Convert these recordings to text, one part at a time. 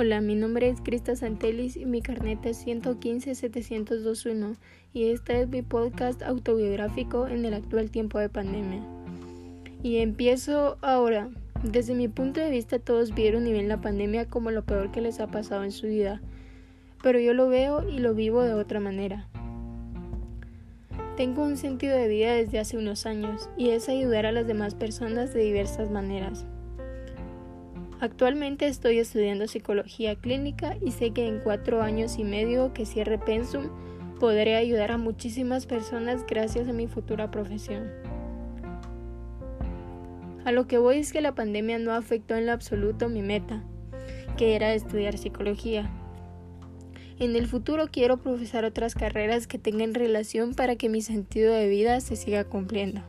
Hola, mi nombre es Crista Santelis y mi carnet es 115-702-1 y este es mi podcast autobiográfico en el actual tiempo de pandemia. Y empiezo ahora. Desde mi punto de vista todos vieron y ven la pandemia como lo peor que les ha pasado en su vida, pero yo lo veo y lo vivo de otra manera. Tengo un sentido de vida desde hace unos años y es ayudar a las demás personas de diversas maneras. Actualmente estoy estudiando psicología clínica y sé que en cuatro años y medio que cierre Pensum podré ayudar a muchísimas personas gracias a mi futura profesión. A lo que voy es que la pandemia no afectó en lo absoluto mi meta, que era estudiar psicología. En el futuro quiero profesar otras carreras que tengan relación para que mi sentido de vida se siga cumpliendo.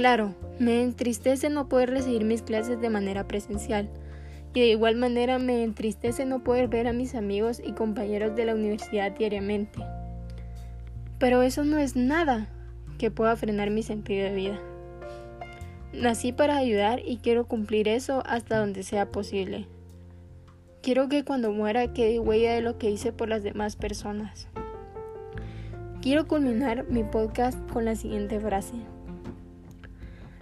Claro, me entristece no poder recibir mis clases de manera presencial y de igual manera me entristece no poder ver a mis amigos y compañeros de la universidad diariamente. Pero eso no es nada que pueda frenar mi sentido de vida. Nací para ayudar y quiero cumplir eso hasta donde sea posible. Quiero que cuando muera quede huella de lo que hice por las demás personas. Quiero culminar mi podcast con la siguiente frase.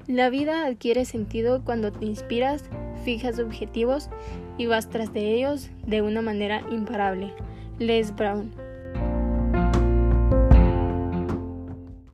La vida adquiere sentido cuando te inspiras, fijas objetivos y vas tras de ellos de una manera imparable. Les Brown